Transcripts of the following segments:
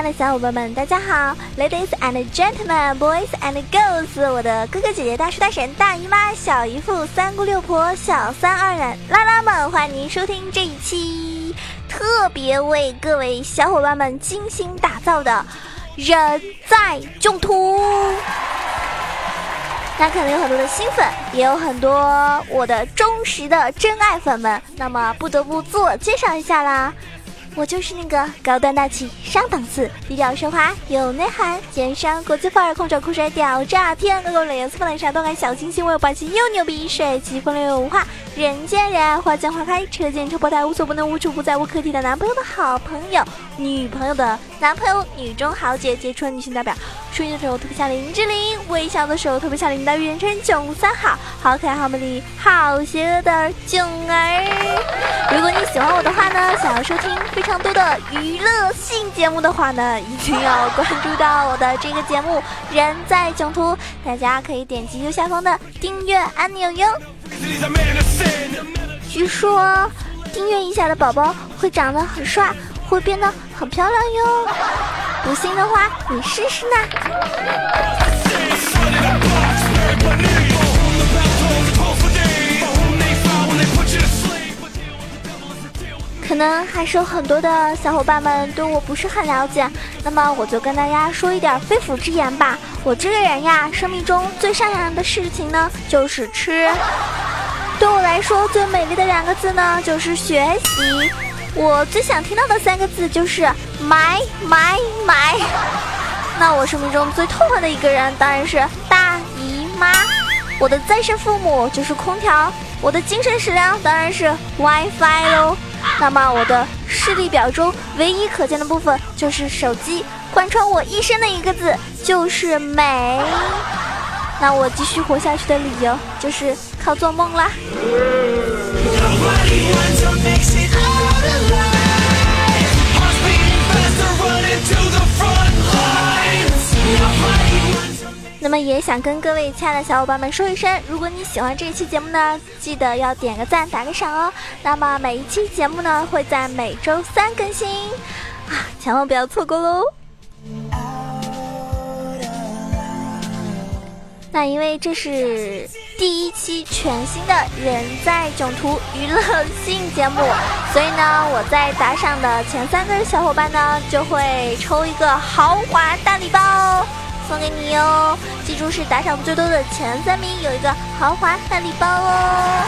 亲爱的小伙伴们，大家好，Ladies and Gentlemen, Boys and Girls，我的哥哥姐姐、大叔大婶、大姨妈、小姨父、三姑六婆、小三二人、拉拉们，欢迎您收听这一期特别为各位小伙伴们精心打造的《人在囧途》。那可能有很多的新粉，也有很多我的忠实的真爱粉们，那么不得不自我介绍一下啦。我就是那个高端大气上档次、低调奢华有内涵、奸商国际范儿、空手酷帅屌炸天、高高冷颜色冷傻动感小清新、我有霸气又牛逼、帅气风流有文化、人见人爱、花见花开、车见车爆胎、无所不能、无处不在、无可替代男朋友的好朋友、女朋友的男朋友、女中豪杰、杰出女性代表。说的时候特别像林志玲，微笑的时候特别像林黛玉，人称囧三好，好可爱、好美丽、好邪恶的囧儿。如果你喜欢我的话呢，想要收听非常多的娱乐性节目的话呢，一定要关注到我的这个节目《人在囧途》，大家可以点击右下方的订阅按钮哟。据说订阅一下的宝宝会长得很帅，会变得很漂亮哟。不信的话，你试试呢。可能还是有很多的小伙伴们对我不是很了解，那么我就跟大家说一点肺腑之言吧。我这个人呀，生命中最擅长的事情呢，就是吃。对我来说，最美丽的两个字呢，就是学习。我最想听到的三个字就是买买买。那我生命中最痛恨的一个人当然是大姨妈。我的再生父母就是空调。我的精神食粮当然是 WiFi 喽。那么我的视力表中唯一可见的部分就是手机。贯穿我一生的一个字就是美。那我继续活下去的理由就是靠做梦啦。那么也想跟各位亲爱的小伙伴们说一声，如果你喜欢这一期节目呢，记得要点个赞、打个赏哦。那么每一期节目呢会在每周三更新，啊，千万不要错过喽。那因为这是第一期全新的人在囧途娱乐性节目，所以呢，我在打赏的前三个小伙伴呢，就会抽一个豪华大礼包送给你哟。记住是打赏最多的前三名有一个豪华大礼包哦。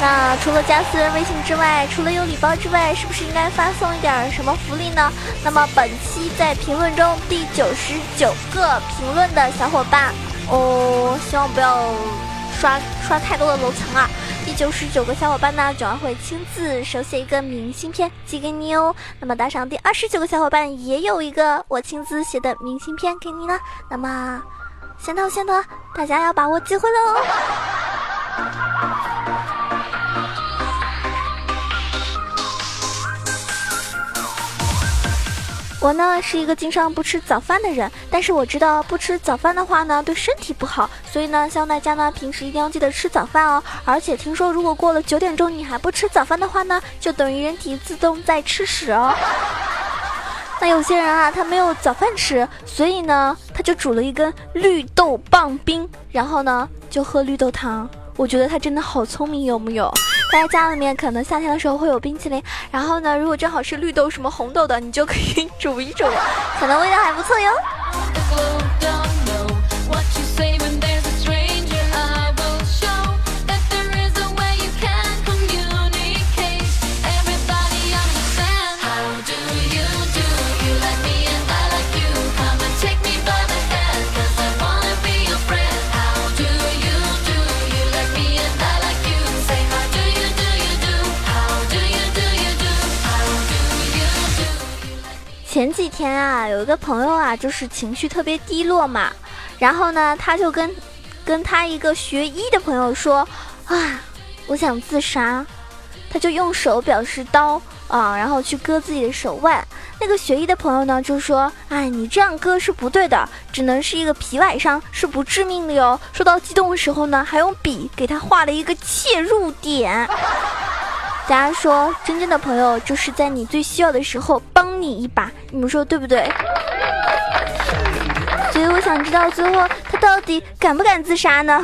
那除了加私人微信之外，除了有礼包之外，是不是应该发送一点什么福利呢？那么本期在评论中第九十九个评论的小伙伴哦，希望不要刷刷太多的楼层啊！第九十九个小伙伴呢，九儿会亲自手写一个明信片寄给你哦。那么打赏第二十九个小伙伴也有一个我亲自写的明信片给你呢。那么先到先得，大家要把握机会喽！我呢是一个经常不吃早饭的人，但是我知道不吃早饭的话呢对身体不好，所以呢希望大家呢平时一定要记得吃早饭哦。而且听说如果过了九点钟你还不吃早饭的话呢，就等于人体自动在吃屎哦。那有些人啊他没有早饭吃，所以呢他就煮了一根绿豆棒冰，然后呢就喝绿豆汤。我觉得他真的好聪明，有木有？在家里面可能夏天的时候会有冰淇淋，然后呢，如果正好是绿豆什么红豆的，你就可以 煮一煮，可能味道还不错哟。前几天啊，有一个朋友啊，就是情绪特别低落嘛，然后呢，他就跟跟他一个学医的朋友说啊，我想自杀，他就用手表示刀啊，然后去割自己的手腕。那个学医的朋友呢，就说，哎，你这样割是不对的，只能是一个皮外伤，是不致命的哟。说到激动的时候呢，还用笔给他画了一个切入点。大家说，真正的朋友就是在你最需要的时候。你一把，你们说对不对？所以我想知道最后他到底敢不敢自杀呢？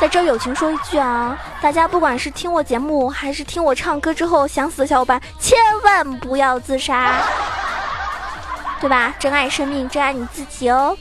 在这友情说一句啊，大家不管是听我节目还是听我唱歌之后想死的小伙伴，千万不要自杀，对吧？珍爱生命，珍爱你自己哦。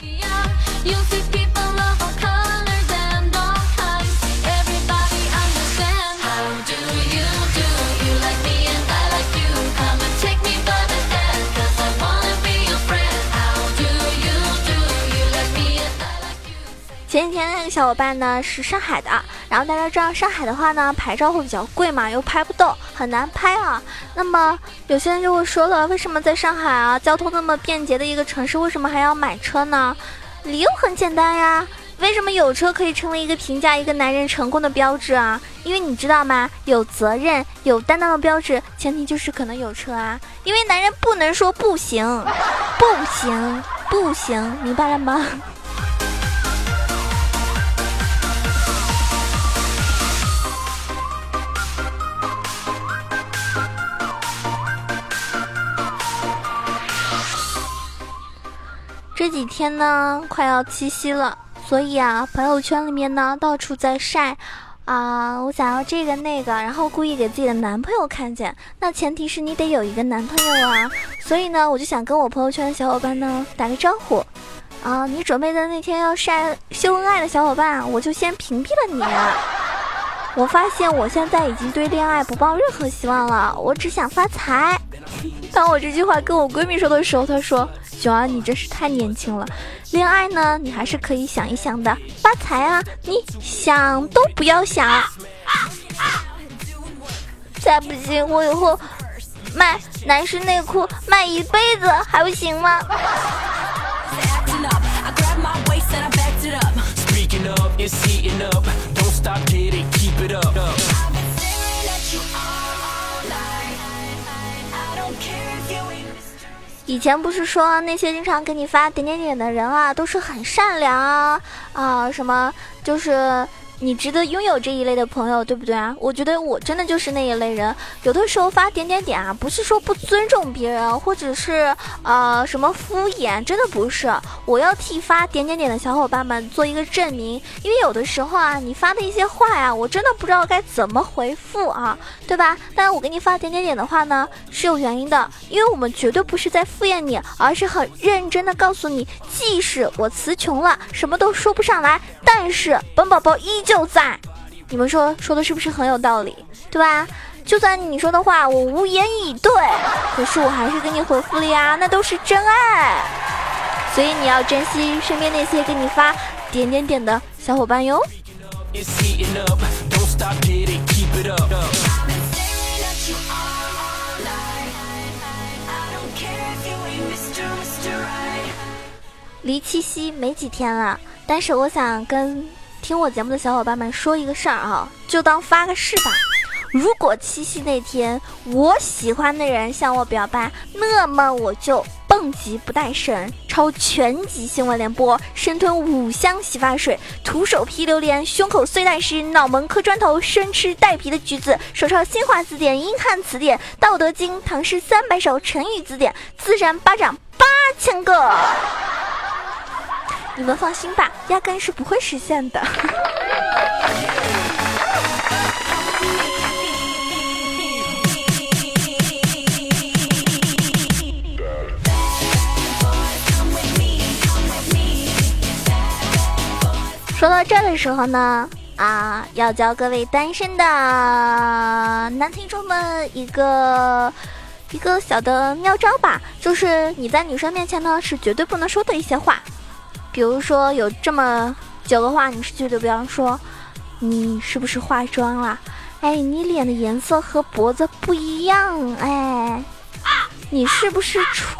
前几天那个小伙伴呢是上海的，然后大家知道上海的话呢牌照会比较贵嘛，又拍不动，很难拍啊。那么有些人就会说了，为什么在上海啊交通那么便捷的一个城市，为什么还要买车呢？理由很简单呀，为什么有车可以成为一个评价一个男人成功的标志啊？因为你知道吗？有责任、有担当的标志，前提就是可能有车啊。因为男人不能说不行，不行，不行，明白了吗？这几天呢，快要七夕了，所以啊，朋友圈里面呢到处在晒，啊，我想要这个那个，然后故意给自己的男朋友看见。那前提是你得有一个男朋友啊，所以呢，我就想跟我朋友圈的小伙伴呢打个招呼，啊，你准备的那天要晒秀恩爱的小伙伴，我就先屏蔽了你。我发现我现在已经对恋爱不抱任何希望了，我只想发财。当我这句话跟我闺蜜说的时候，她说。熊儿，你真是太年轻了，恋爱呢，你还是可以想一想的。发财啊，你想都不要想。再不行，我以后卖男士内裤卖一辈子还不行吗？以前不是说那些经常给你发点点点的人啊，都是很善良啊啊什么，就是。你值得拥有这一类的朋友，对不对啊？我觉得我真的就是那一类人。有的时候发点点点啊，不是说不尊重别人，或者是呃什么敷衍，真的不是。我要替发点点点的小伙伴们做一个证明，因为有的时候啊，你发的一些话呀，我真的不知道该怎么回复啊，对吧？但我给你发点点点的话呢，是有原因的，因为我们绝对不是在敷衍你，而是很认真的告诉你，即使我词穷了，什么都说不上来，但是本宝宝依旧。就在，你们说说的是不是很有道理，对吧？就算你说的话我无言以对，可是我还是给你回复了呀，那都是真爱。所以你要珍惜身边那些给你发点点点的小伙伴哟。离七夕没几天了，但是我想跟。听我节目的小伙伴们说一个事儿啊，就当发个誓吧。如果七夕那天我喜欢的人向我表白，那么我就蹦极不带绳，超全集新闻联播，生吞五箱洗发水，徒手劈榴莲，胸口碎蛋石，脑门磕砖头，生吃带皮的橘子，手抄新华字典、英汉词典、道德经、唐诗三百首、成语字典，自然巴掌八千个。你们放心吧，压根是不会实现的。说到这的时候呢，啊，要教各位单身的男听众们一个一个小的妙招吧，就是你在女生面前呢是绝对不能说的一些话。比如说有这么九个话，你是绝对不要说。你是不是化妆了？哎，你脸的颜色和脖子不一样。哎，你是不是处？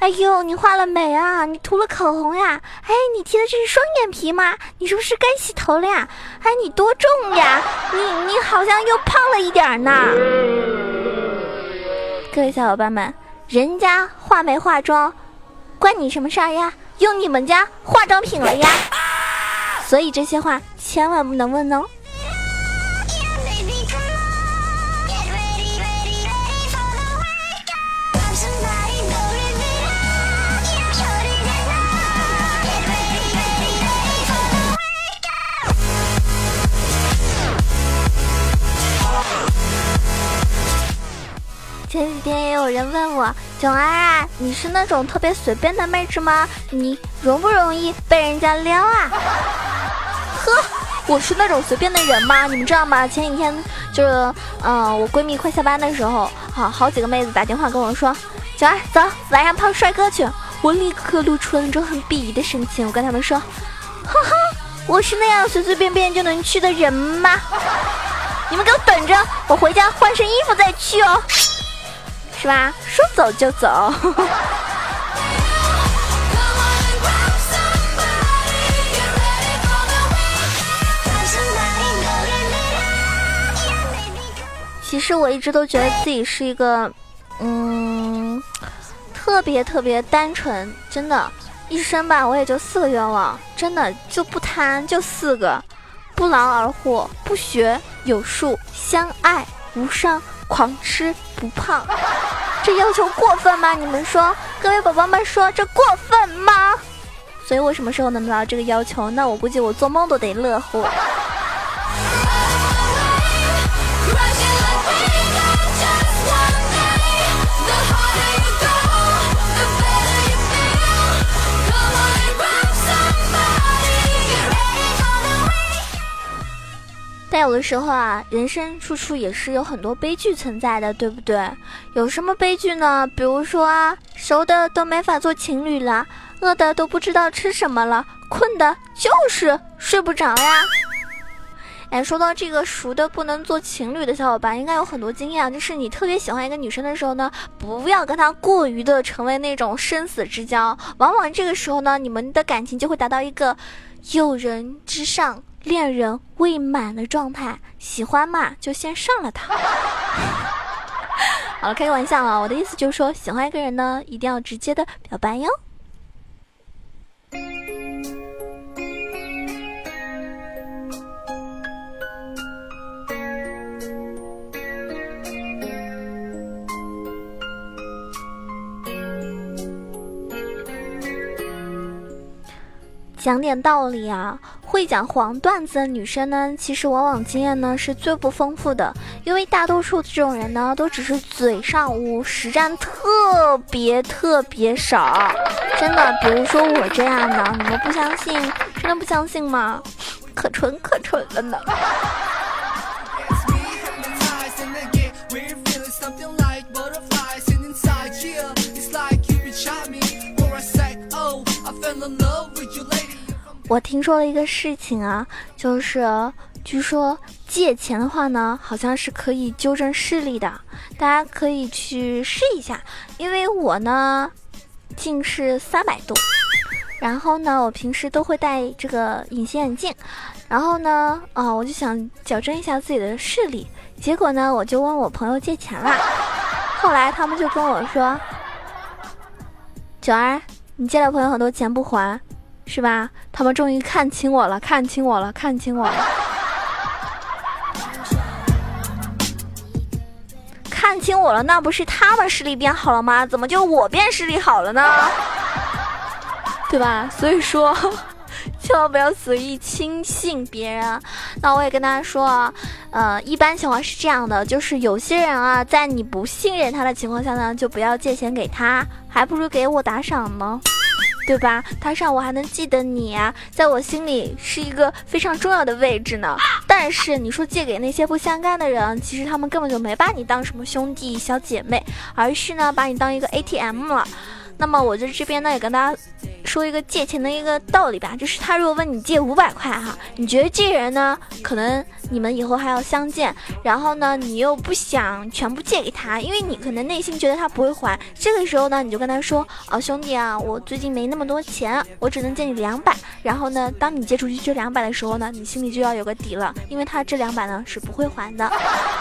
哎呦，你画了眉啊？你涂了口红呀？哎，你贴的这是双眼皮吗？你是不是该洗头了呀？哎，你多重呀？你你好像又胖了一点呢。各位小伙伴们，人家画眉化妆，关你什么事儿呀？用你们家化妆品了呀？所以这些话千万不能问哦。前几天也有人问我九儿，你是那种特别随便的妹子吗？你容不容易被人家撩啊？” 呵，我是那种随便的人吗？你们知道吗？前几天就是，嗯，我闺蜜快下班的时候，好好几个妹子打电话跟我说：“九儿，走，晚上泡帅哥去。”我立刻露出了那种很鄙夷的神情，我跟他们说：“哈哈，我是那样随随便便就能去的人吗？你们给我等着，我回家换身衣服再去哦，是吧？说走就走。”其实我一直都觉得自己是一个，嗯。特别特别单纯，真的，一生吧，我也就四个愿望，真的就不贪，就四个：不劳而获，不学有术，相爱无伤，狂吃不胖。这要求过分吗？你们说，各位宝宝们说，这过分吗？所以我什么时候能达到这个要求？那我估计我做梦都得乐乎。有的时候啊，人生处处也是有很多悲剧存在的，对不对？有什么悲剧呢？比如说啊，熟的都没法做情侣了，饿的都不知道吃什么了，困的就是睡不着呀。哎，说到这个熟的不能做情侣的小伙伴，应该有很多经验啊，就是你特别喜欢一个女生的时候呢，不要跟她过于的成为那种生死之交，往往这个时候呢，你们的感情就会达到一个诱人之上。恋人未满的状态，喜欢嘛就先上了他。好了，开个玩笑啊，我的意思就是说，喜欢一个人呢，一定要直接的表白哟。讲点道理啊！会讲黄段子的女生呢，其实往往经验呢是最不丰富的，因为大多数这种人呢，都只是嘴上无，实战特别特别少。真的，比如说我这样的，你们不相信？真的不相信吗？可纯可纯了呢。我听说了一个事情啊，就是据说借钱的话呢，好像是可以纠正视力的，大家可以去试一下。因为我呢近视三百度，然后呢我平时都会戴这个隐形眼镜，然后呢啊我就想矫正一下自己的视力，结果呢我就问我朋友借钱了，后来他们就跟我说：“九儿，你借了朋友很多钱不还。”是吧？他们终于看清我了，看清我了，看清我了，看清我了。那不是他们视力变好了吗？怎么就我变视力好了呢？对吧？所以说，千万不要随意轻信别人。那我也跟大家说啊，呃，一般情况是这样的，就是有些人啊，在你不信任他的情况下呢，就不要借钱给他，还不如给我打赏呢。对吧？他上午还能记得你啊，在我心里是一个非常重要的位置呢。但是你说借给那些不相干的人，其实他们根本就没把你当什么兄弟小姐妹，而是呢把你当一个 ATM 了。那么我在这边呢也跟大家说一个借钱的一个道理吧，就是他如果问你借五百块哈，你觉得这人呢可能你们以后还要相见，然后呢你又不想全部借给他，因为你可能内心觉得他不会还，这个时候呢你就跟他说哦兄弟啊，我最近没那么多钱，我只能借你两百。然后呢，当你借出去这两百的时候呢，你心里就要有个底了，因为他这两百呢是不会还的。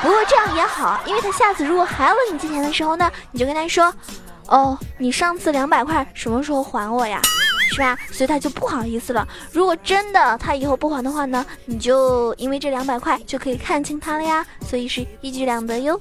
不过这样也好，因为他下次如果还要问你借钱的时候呢，你就跟他说。哦，你上次两百块什么时候还我呀？是吧？所以他就不好意思了。如果真的他以后不还的话呢，你就因为这两百块就可以看清他了呀。所以是一举两得哟。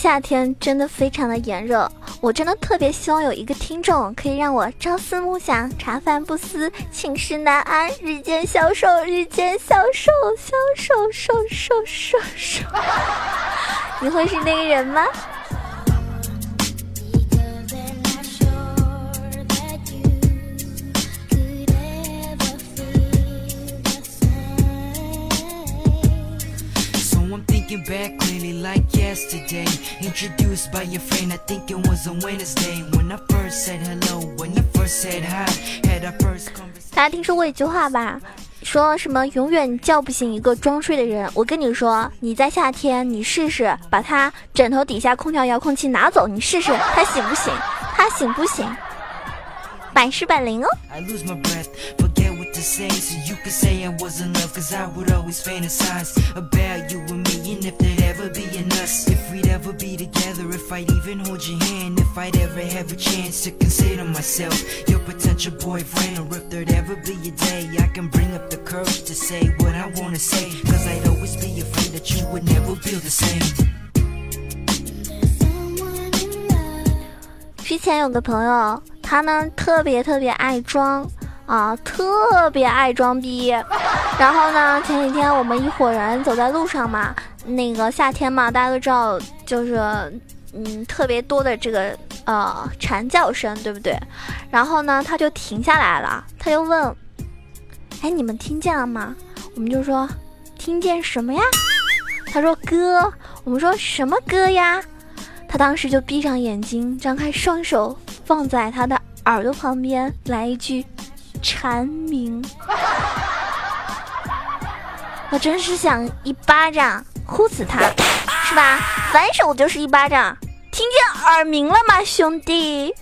夏天真的非常的炎热，我真的特别希望有一个听众可以让我朝思暮想、茶饭不思、寝食难安、日渐消瘦、日渐消瘦、消瘦、瘦瘦瘦瘦。你会是那个人吗？大家听说过一句话吧？说什么永远叫不醒一个装睡的人？我跟你说，你在夏天，你试试把他枕头底下空调遥控器拿走，你试试他醒不醒？他醒不醒？百试百灵哦。to say So you could say I was in love Cause I would always fantasize About you and me And if there'd ever be an us If we'd ever be together If I'd even hold your hand If I'd ever have a chance To consider myself Your potential boyfriend Or if there'd ever be a day I can bring up the courage To say what I wanna say Cause I'd always be afraid That you would never feel the same 之前有个朋友，他呢特别特别爱装， 啊，特别爱装逼。然后呢，前几天我们一伙人走在路上嘛，那个夏天嘛，大家都知道，就是嗯，特别多的这个呃蝉叫声，对不对？然后呢，他就停下来了，他就问：“哎，你们听见了吗？”我们就说：“听见什么呀？”他说：“歌。”我们说什么歌呀？他当时就闭上眼睛，张开双手放在他的耳朵旁边，来一句。蝉鸣，我真是想一巴掌呼死他，是吧？反手就是一巴掌，听见耳鸣了吗，兄弟？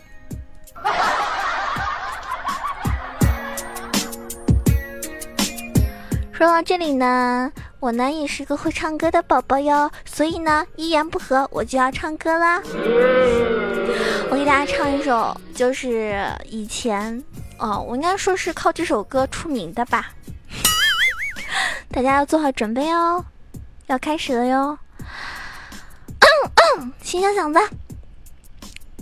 说到这里呢，我呢也是个会唱歌的宝宝哟，所以呢一言不合我就要唱歌啦。我给大家唱一首，就是以前。哦，我应该说是靠这首歌出名的吧。大家要做好准备哦，要开始了哟。清清嗓子，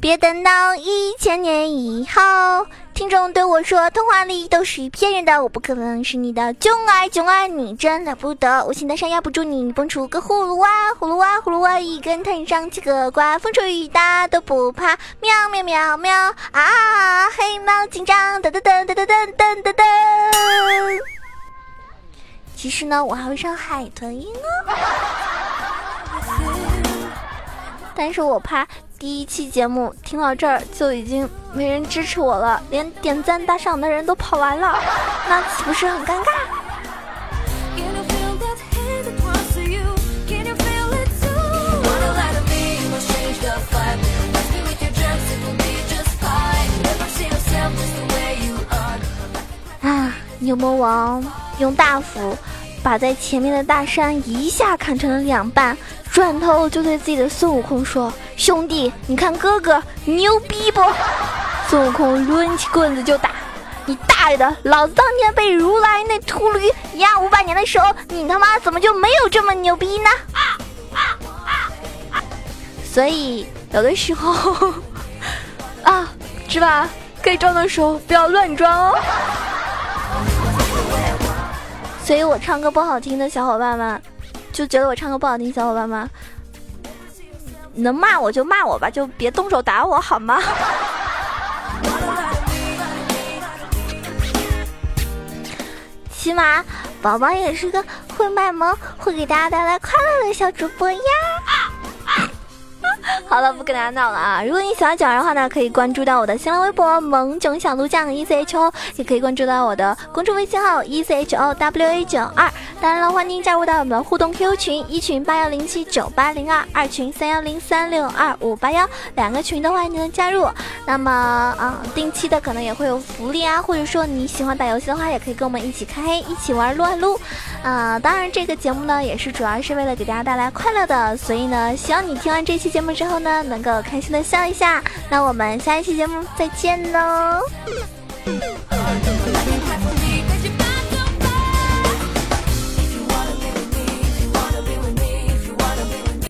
别等到一千年以后。听众对我说：“童话里都是骗人的，我不可能是你的囧爱，囧爱你真了不得。我现在山压不住你，蹦出个葫芦娃，葫芦娃，葫芦娃，一根藤上七个瓜，风吹雨打都不怕。喵喵喵喵啊！黑猫警长，噔噔噔噔噔噔噔噔噔。其实呢，我还会唱海豚音哦，但是我怕。”第一期节目听到这儿就已经没人支持我了，连点赞打赏的人都跑完了，那岂不是很尴尬？啊！牛魔王用大斧把在前面的大山一下砍成了两半。转头就对自己的孙悟空说：“兄弟，你看哥哥牛逼不？”孙悟空抡起棍子就打：“你大爷的！老子当年被如来那秃驴压五百年的时候，你他妈怎么就没有这么牛逼呢？”所以有的时候 啊，是吧？该装的时候不要乱装哦。所以我唱歌不好听的小伙伴们。就觉得我唱歌不好听，小伙伴们能骂我就骂我吧，就别动手打我好吗？起码宝宝也是个会卖萌、会给大家带来快乐的小主播呀。好了，不跟大家闹了啊！如果你喜欢九儿的话呢，可以关注到我的新浪微博“萌囧小鹿酱 E C H O”，也可以关注到我的公众微信号 “E C H O W A 九二”。当然了，欢迎加入到我们互动 QQ 群，一群八幺零七九八零二，二群三幺零三六二五八幺，两个群的话你能加入。那么啊，定期的可能也会有福利啊，或者说你喜欢打游戏的话，也可以跟我们一起开黑，一起玩撸啊撸。啊，当然这个节目呢，也是主要是为了给大家带来快乐的，所以呢，希望你听完这期节目之后呢，能够开心的笑一下。那我们下一期节目再见喽。